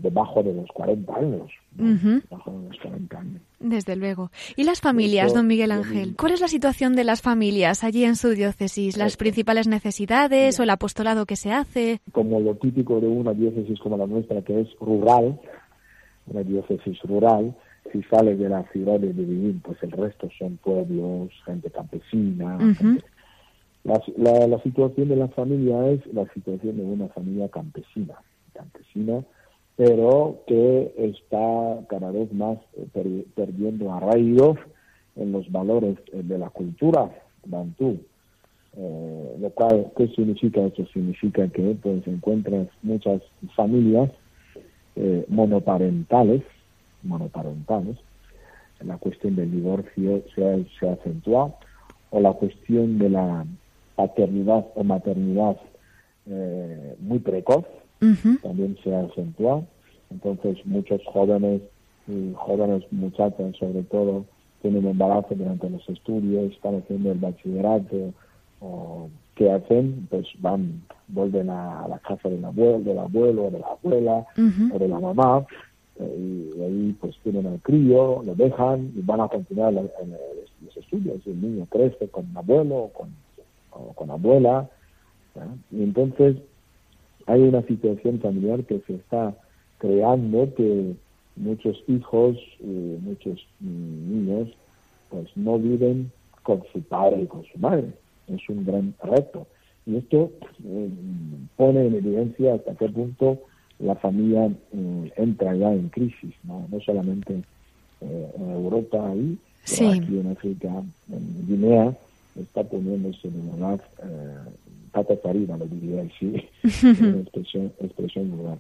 debajo de los 40 años. Debajo de los 40 años. Desde luego. ¿Y las familias, don Miguel Ángel? ¿Cuál es la situación de las familias allí en su diócesis? ¿Las principales necesidades o el apostolado que se hace? Como lo típico de una diócesis como la nuestra, que es rural, una diócesis rural, si sale de la ciudad de vivir, pues el resto son pueblos, gente campesina. La, la, la situación de la familia es la situación de una familia campesina, campesina pero que está cada vez más eh, perdiendo arraigo en los valores eh, de la cultura bantú. Eh, lo cual, ¿qué significa eso? Significa que pues encuentras muchas familias monoparentales, monoparentales, la cuestión del divorcio se ha, o la cuestión de la paternidad o maternidad muy precoz, también se ha acentuado. Entonces muchos jóvenes y jóvenes muchachas sobre todo tienen embarazo durante los estudios, están haciendo el bachillerato o qué hacen, pues van, vuelven a, la casa del abuelo, del abuelo o de la abuela o de la mamá y ahí pues tienen al crío, lo dejan y van a continuar los estudios. El niño crece con abuelo o con, o con abuela. Y entonces hay una situación familiar que se está creando que muchos hijos y muchos niños pues no viven con su padre y con su madre. Es un gran reto. Y esto eh, pone en evidencia hasta qué punto la familia eh, entra ya en crisis, no, no solamente eh, en Europa ahí, pero aquí en África, en Guinea, está poniéndose en una eh, lo diría así, en expresión, expresión rural.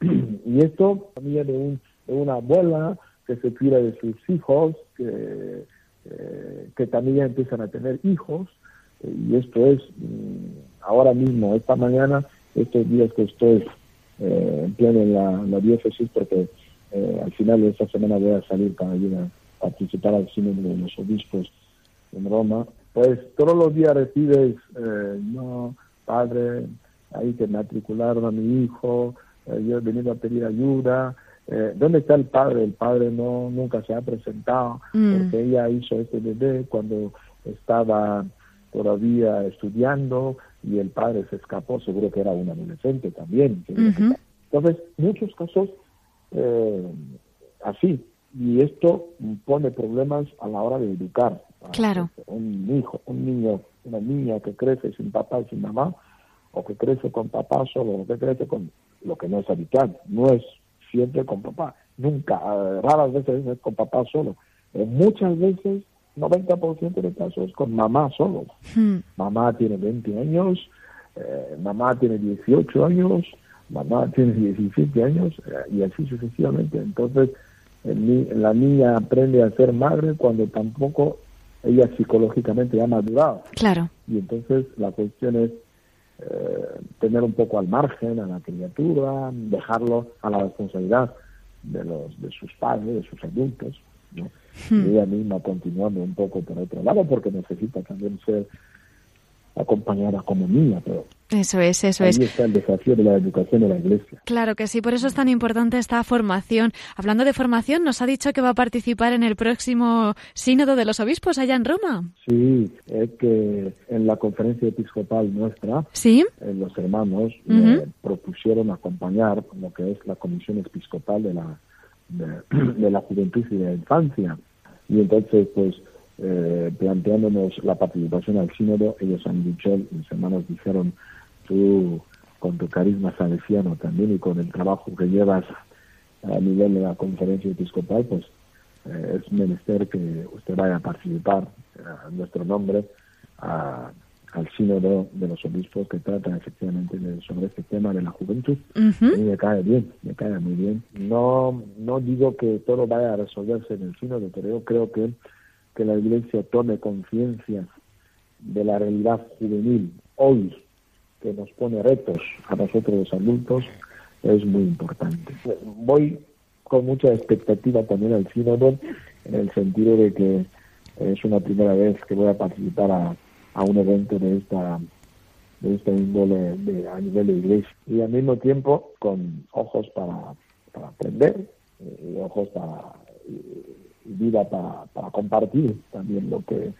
y esto, familia de, un, de una abuela que se cuida de sus hijos, que, eh, que también empiezan a tener hijos, y esto es mm, ahora mismo, esta mañana, estos días que estoy eh, en pleno en la, la diócesis, porque eh, al final de esta semana voy a salir para ir a participar al cine de los obispos en Roma, pues todos los días recibes, eh, no, padre, hay que matricular a mi hijo, eh, yo he venido a pedir ayuda, eh, ¿dónde está el padre? El padre no nunca se ha presentado, mm. porque ella hizo este bebé cuando estaba todavía estudiando y el padre se escapó, seguro que era un adolescente también. Entonces, muchos casos eh, así, y esto pone problemas a la hora de educar. Claro. Un hijo, un niño, una niña que crece sin papá y sin mamá, o que crece con papá solo, o que crece con lo que no es habitual, no es siempre con papá, nunca, eh, raras veces es con papá solo, muchas veces 90% de casos con mamá solo. Hmm. Mamá tiene 20 años, eh, mamá tiene 18 años, mamá tiene 17 años eh, y así sucesivamente. Entonces, la niña aprende a ser madre cuando tampoco ella psicológicamente ya ha madurado. Claro. Y entonces la cuestión es eh, tener un poco al margen a la criatura, dejarlo a la responsabilidad de los de sus padres, de sus adultos, ¿no? Hmm. ella misma continuando un poco por otro lado porque necesita también ser acompañada como niña, pero eso es, eso ahí es. está el desafío de la educación de la Iglesia. Claro que sí, por eso es tan importante esta formación. Hablando de formación, nos ha dicho que va a participar en el próximo sínodo de los obispos allá en Roma. Sí, es que en la conferencia episcopal nuestra, ¿Sí? Eh, los hermanos me propusieron acompañar lo que es la comisión episcopal de la de, la juventud y de la infancia. Y entonces, pues, eh, planteándonos la participación al sínodo, ellos han dicho, mis hermanos dijeron, tú con tu carisma salesiano también y con el trabajo que llevas a nivel de la conferencia episcopal, pues eh, es menester que usted vaya a participar eh, en nuestro nombre a, al sínodo de los obispos que trata efectivamente sobre este tema de la juventud. A mí me cae bien, me cae muy bien. No, no digo que todo vaya a resolverse en el sínodo, pero yo creo que, que la Iglesia tome conciencia de la realidad juvenil hoy, que nos pone retos a nosotros los adultos, es muy importante. Voy con mucha expectativa también al sínodo, en el sentido de que es una primera vez que voy a participar a a un evento de esta de esta índole de, a nivel de iglesia y al mismo tiempo con ojos para, para aprender y ojos para y vida para, para compartir también lo que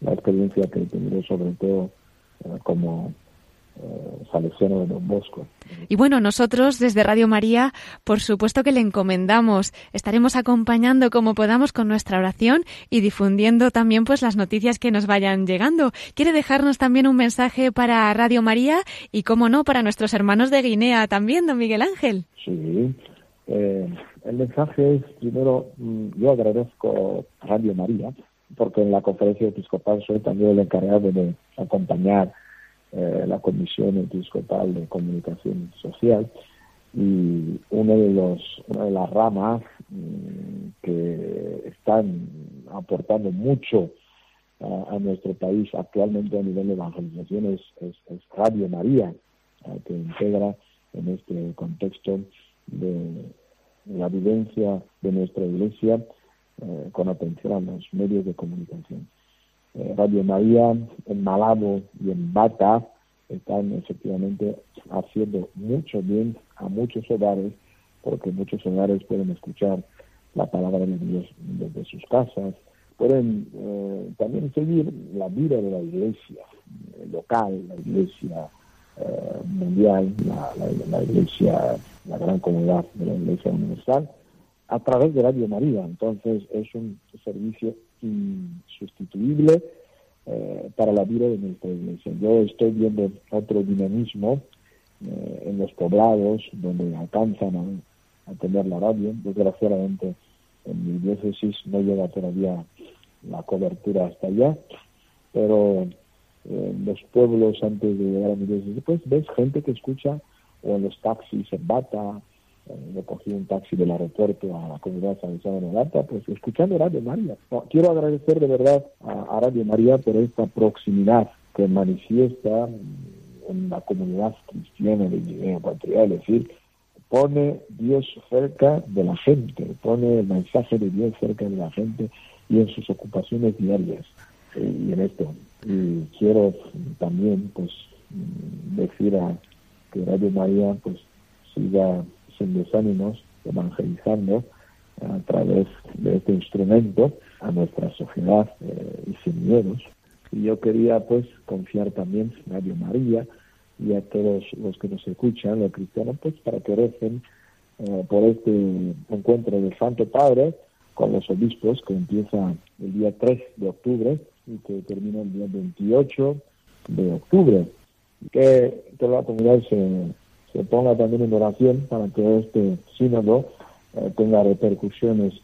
la experiencia que he tenido sobre todo eh, como eh, de Don Bosco. Y bueno, nosotros desde Radio María, por supuesto que le encomendamos, estaremos acompañando como podamos con nuestra oración y difundiendo también pues las noticias que nos vayan llegando. ¿Quiere dejarnos también un mensaje para Radio María y, como no, para nuestros hermanos de Guinea también, don Miguel Ángel? Sí, eh, el mensaje es, primero, mm, yo agradezco a Radio María, porque en la conferencia episcopal soy también el encargado de acompañar eh, la Comisión Episcopal de Comunicación Social y uno de los, una de las ramas mm, que están aportando mucho a, nuestro país actualmente a nivel de evangelización es, Radio María, que integra en este contexto de la vivencia de nuestra iglesia eh, con atención a los medios de comunicación. Eh, Radio María en Malabo y en Bata están efectivamente haciendo mucho bien a muchos hogares, porque muchos hogares pueden escuchar la palabra de Dios desde sus casas, pueden eh, también seguir la vida de la iglesia local, la iglesia eh, mundial, la, iglesia, la gran comunidad de la iglesia universal, a través de Radio María. Entonces es un servicio insustituible eh, para la vida de nuestra iglesia. Yo estoy viendo otro dinamismo en los poblados donde alcanzan a, a tener la radio. Desgraciadamente en mi diócesis no llega todavía la cobertura hasta allá, pero en los pueblos antes de llegar a mi diócesis, pues ves gente que escucha o en los taxis en Bata, eh, cogí un taxi del aeropuerto a la comunidad salesiana de Bata, pues escuchando Radio María. quiero agradecer de verdad a, Radio María por esta proximidad que manifiesta en la comunidad cristiana de Guinea Ecuatorial, es decir, pone Dios cerca de la gente, pone el mensaje de Dios cerca de la gente y en sus ocupaciones diarias eh, y en esto. Y quiero también pues decir a que Radio María pues siga sin desánimos evangelizando a través de este instrumento a nuestra sociedad eh, y sin miedos. Y yo quería pues confiar también en Radio María y a todos los que nos escuchan, los cristianos, pues para que recen eh, por este encuentro del Santo Padre con los obispos que empieza el día 3 de octubre y que termina el día 28 de octubre. Que toda la comunidad se, se ponga también en oración para que este sínodo eh, tenga repercusiones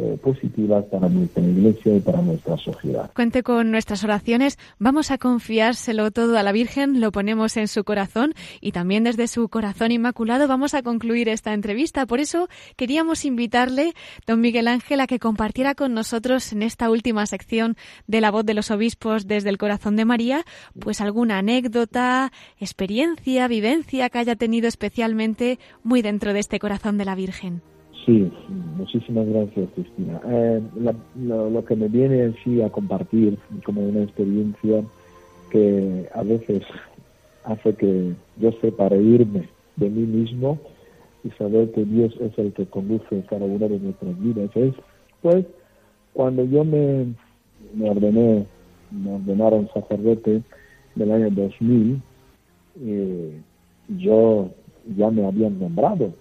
eh, positivas para nuestra iglesia y para nuestra sociedad. Cuente con nuestras oraciones, vamos a confiárselo todo a la Virgen, lo ponemos en su corazón y también desde su corazón inmaculado vamos a concluir esta entrevista. Por eso queríamos invitarle, don Miguel Ángel, a que compartiera con nosotros en esta última sección de la voz de los obispos desde el corazón de María, pues alguna anécdota, experiencia, vivencia que haya tenido especialmente muy dentro de este corazón de la Virgen. Sí, muchísimas gracias, Cristina. Eh, lo, que me viene así a compartir como una experiencia que a veces hace que yo sepa reírme de mí mismo y saber que Dios es el que conduce cada una de nuestras vidas. Es, pues, cuando yo me, me ordené, me ordenaron sacerdote del año 2000, eh, yo ya me habían nombrado,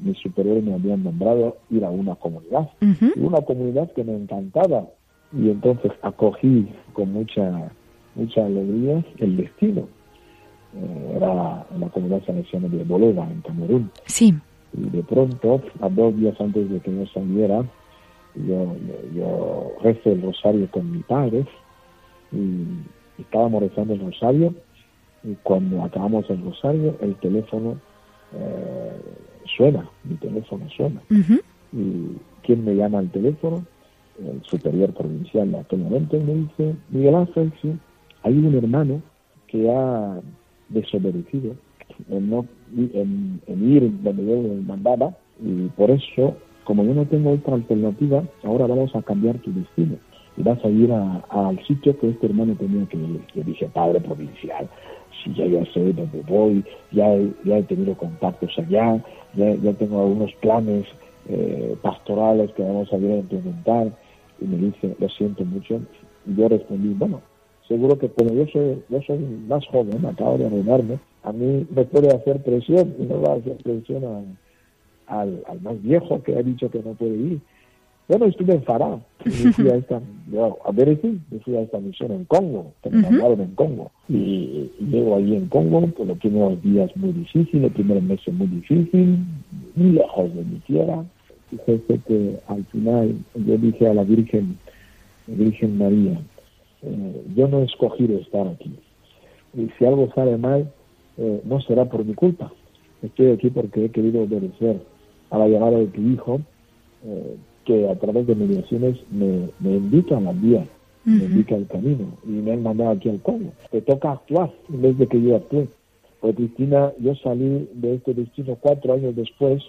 mis superiores me habían nombrado ir a una comunidad, una comunidad que me encantaba y entonces acogí con mucha mucha alegría el destino. Eh, era la comunidad salesiana de Bolova, en Camerún. Sí. Y de pronto, a dos días antes de que yo saliera, yo, yo, recé el rosario con mi padre y estábamos rezando el rosario y cuando acabamos el rosario, el teléfono eh, suena, mi teléfono suena. ¿Y quién me llama al teléfono? El superior provincial de aquel momento me dice, Miguel Ángel, sí, hay un hermano que ha desobedecido en, no, en, ir donde yo le mandaba y por eso, como yo no tengo otra alternativa, ahora vamos a cambiar tu destino y vas a ir al sitio que este hermano tenía que ir. Yo dije, padre provincial, si ya, ya sé dónde voy, ya, ya he tenido contactos allá, ya, ya tengo algunos planes eh, pastorales que vamos a ir a implementar. Y me dice, lo siento mucho. Y yo respondí, bueno, seguro que como yo soy, yo soy más joven, acabo de arruinarme, a mí me puede hacer presión y no va a hacer presión al, al más viejo que ha dicho que no puede ir. Bueno, estuve en Farah, fui a esta, a fui a esta misión en Congo, que me mandaron en Congo. Y, llego ahí en Congo, pues los primeros días muy difíciles, los primeros meses muy difíciles, muy lejos de mi tierra. Fíjese que al final yo dije a la Virgen, Virgen María, eh, yo no he escogido estar aquí. Y si algo sale mal, eh, no será por mi culpa. Estoy aquí porque he querido obedecer a la llamada de tu hijo eh, que a través de mediaciones me, me invita a la vía, me indica el camino y me han mandado aquí al cómo. Te toca actuar en vez de que yo actúe. Pues Cristina, yo salí de este destino cuatro años después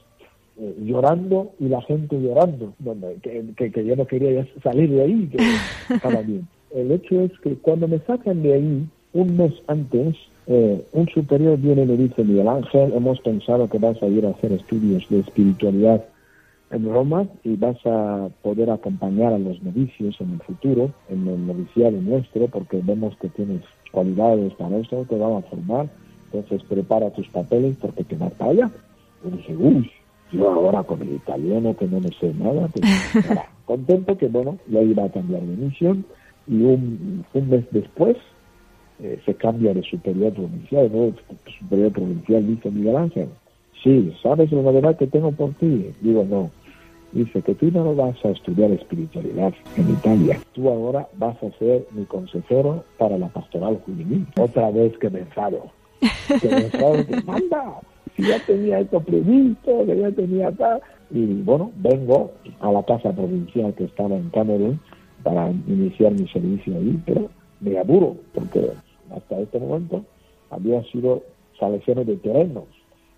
eh, llorando y la gente llorando, donde, que, que, yo no quería salir de ahí, que estaba bien. El hecho es que cuando me sacan de ahí, un mes antes, eh, un superior viene y me dice, Miguel Ángel, hemos pensado que vas a ir a hacer estudios de espiritualidad en Roma y vas a poder acompañar a los novicios en el futuro, en el noviciado nuestro, porque vemos que tienes cualidades para eso, te vamos a formar, entonces prepara tus papeles porque te vas para allá. Y dije, uy, yo ahora con el italiano que no me sé nada, pues, contento que bueno, ya iba a cambiar de misión y un, un mes después eh, se cambia de superior provincial, ¿no? Superior provincial dice Miguel Ángel, sí, ¿sabes la novedad que tengo por ti? Digo, no. Dice que tú no vas a estudiar espiritualidad en Italia. Tú ahora vas a ser mi consejero para la pastoral juvenil. Otra vez que me enfado. Que me enfado, que manda si ya tenía esto previsto, que ya tenía tal. Y bueno, vengo a la casa provincial que estaba en Camerún para iniciar mi servicio ahí, pero me aburo porque hasta este momento había sido salesiano de terrenos, en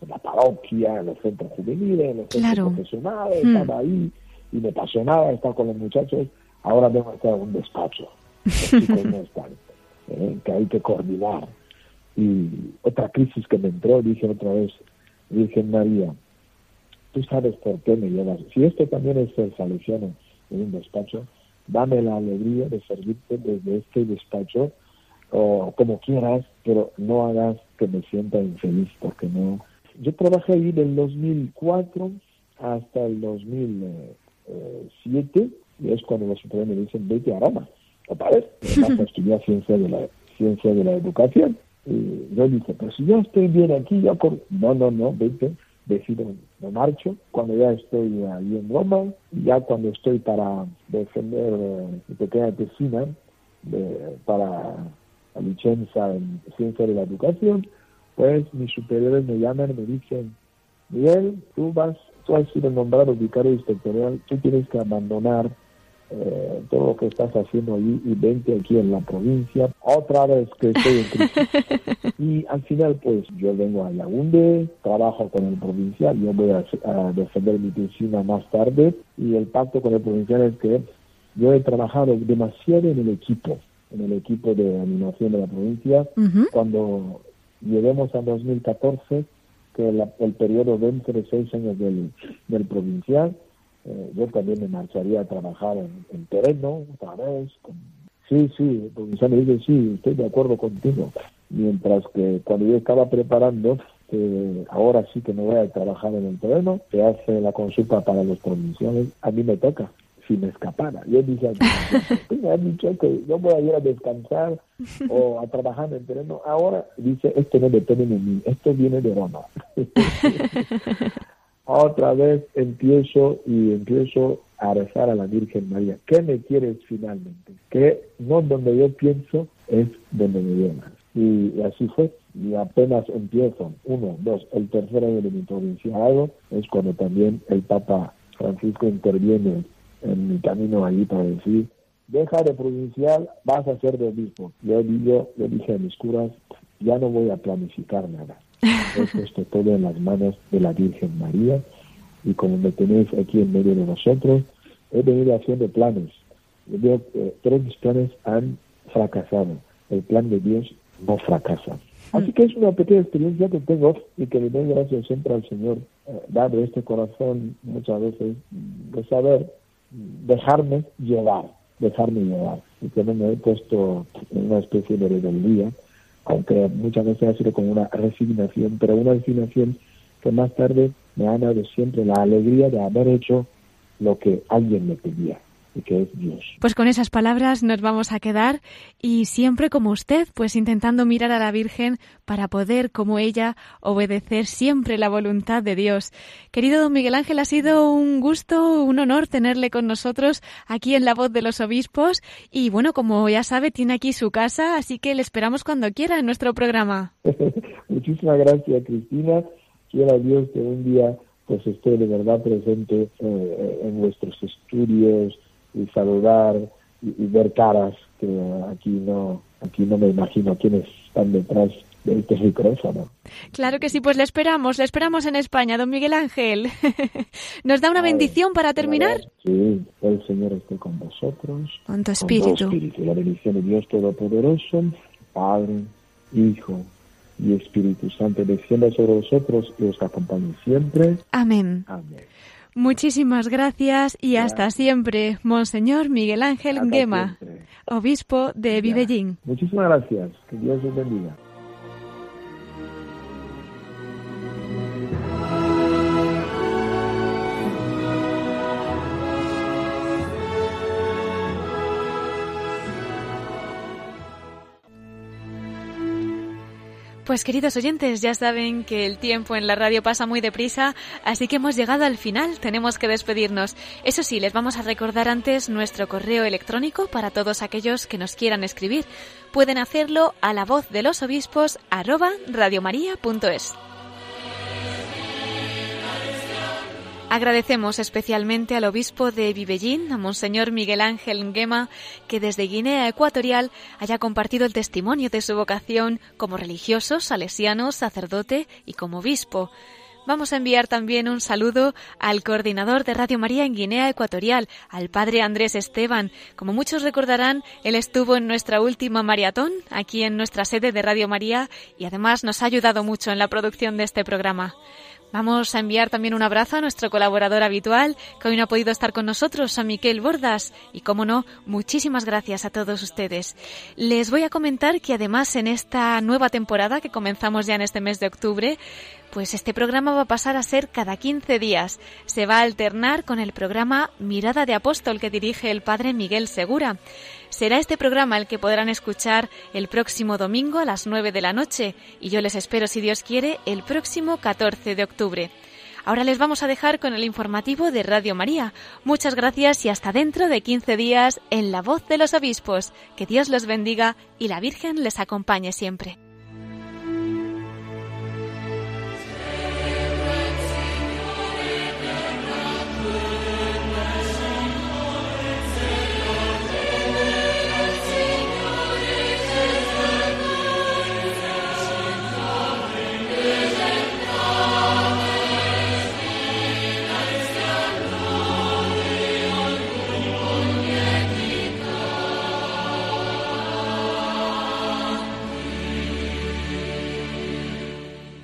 la parroquia, en los centros juveniles, en los centros profesionales, estaba ahí y me apasionaba estar con los muchachos. Ahora vengo a estar en un despacho, los chicos no están, eh, que hay que coordinar y otra crisis que me entró, dije otra vez, Virgen María, tú sabes por qué me llevas. Si esto también es ser salesiano en un despacho, dame la alegría de servirte desde este despacho o como quieras, pero no hagas que me sienta infeliz, porque no. Yo trabajé ahí del 2004 hasta el 2007 y es cuando los superiores me dicen vete a Roma, otra vez, vas a estudiar ciencia de la ciencia de la educación y yo dije, pero si yo estoy bien aquí, ya por... No, no, no, vete, decido, me marcho. Cuando ya estoy ahí en Roma, ya cuando estoy para defender eh, mi pequeña tesina de, para la licencia en ciencia de la educación, pues mis superiores me llaman y me dicen, Miguel, tú vas, tú has sido nombrado vicario inspectorial, tú tienes que abandonar eh, todo lo que estás haciendo allí y vente aquí en la provincia. Otra vez que estoy en crisis. y al final, pues yo vengo a Yaoundé, trabajo con el provincial, yo voy a, defender mi piscina más tarde y el pacto con el provincial es que yo he trabajado demasiado en el equipo, en el equipo de animación de la provincia. Cuando lleguemos a 2014, que el periodo vence de seis años del, del provincial, eh, yo también me marcharía a trabajar en, terreno otra vez. Sí, sí, porque me dice, sí, estoy de acuerdo contigo. Mientras que cuando yo estaba preparando, eh, ahora sí que me voy a trabajar en el terreno, se hace la consulta para los provinciales, a mí me toca, si me escapara. Yo dije, me han dicho que yo voy a ir a descansar o a trabajar en el terreno. Ahora dice, esto no depende de mí, esto viene de Roma. otra vez empiezo y empiezo a rezar a la Virgen María. ¿Qué me quieres finalmente? Que no donde yo pienso es donde me llevas. Y, así fue. Y apenas empiezo, uno, dos, el tercer año de mi provinciado es cuando también el Papa Francisco interviene en mi camino allí para decir, deja de provincial, vas a ser de obispo. Yo, yo, yo dije a mis curas, ya no voy a planificar nada He puesto todo en las manos de la Virgen María y como me tenéis aquí en medio de nosotros, he venido haciendo planes. Yo que todos mis planes han fracasado. El plan de Dios no fracasa. Así que es una pequeña experiencia que tengo y que le doy gracias siempre al Señor, eh, dado este corazón muchas veces de saber dejarme llevar, dejarme llevar. Y que no me he puesto en una especie de rebeldía, aunque muchas veces ha sido como una resignación, pero una resignación que más tarde me ha dado siempre la alegría de haber hecho lo que alguien me pedía que es Dios. Pues con esas palabras nos vamos a quedar y siempre como usted, pues intentando mirar a la Virgen para poder, como ella, obedecer siempre la voluntad de Dios. Querido don Miguel Ángel, ha sido un gusto, un honor tenerle con nosotros aquí en La Voz de los Obispos y bueno, como ya sabe, tiene aquí su casa, así que le esperamos cuando quiera en nuestro programa. Muchísimas gracias, Cristina. Quiera Dios que un día pues esté de verdad presente eh, en vuestros estudios y saludar y, ver caras que aquí no aquí no me imagino quiénes están detrás de este micrófono. Claro que sí, pues le esperamos, le esperamos en España, don Miguel Ángel. ¿Nos da una bendición para terminar? Sí, el Señor esté con vosotros. Con tu espíritu. La bendición de Dios Todopoderoso, Padre, Hijo y Espíritu Santo descienda sobre vosotros y os acompañe siempre. Amén. Amén. Muchísimas gracias y hasta siempre, Monseñor Miguel Ángel Nguema, obispo de Vivellín. Muchísimas gracias. Que Dios os bendiga. Pues queridos oyentes, ya saben que el tiempo en la radio pasa muy deprisa, así que hemos llegado al final, tenemos que despedirnos. Eso sí, les vamos a recordar antes nuestro correo electrónico para todos aquellos que nos quieran escribir. Pueden hacerlo a la voz de los obispos arroba radiomaria.es. Agradecemos especialmente al obispo de Vivellín, a Monseñor Miguel Ángel Nguema, que desde Guinea Ecuatorial haya compartido el testimonio de su vocación como religioso, salesiano, sacerdote y como obispo. Vamos a enviar también un saludo al coordinador de Radio María en Guinea Ecuatorial, al padre Andrés Esteban. Como muchos recordarán, él estuvo en nuestra última maratón, aquí en nuestra sede de Radio María, y además nos ha ayudado mucho en la producción de este programa. Vamos a enviar también un abrazo a nuestro colaborador habitual, que hoy no ha podido estar con nosotros, a Miquel Bordas. Y como no, muchísimas gracias a todos ustedes. Les voy a comentar que además en esta nueva temporada que comenzamos ya en este mes de octubre, pues este programa va a pasar a ser cada 15 días. Se va a alternar con el programa Mirada de Apóstol que dirige el padre Miguel Segura. Será este programa el que podrán escuchar el próximo domingo a las 9 de la noche y yo les espero, si Dios quiere, el próximo 14 de octubre. Ahora les vamos a dejar con el informativo de Radio María. Muchas gracias y hasta dentro de 15 días en La Voz de los Obispos. Que Dios los bendiga y la Virgen les acompañe siempre.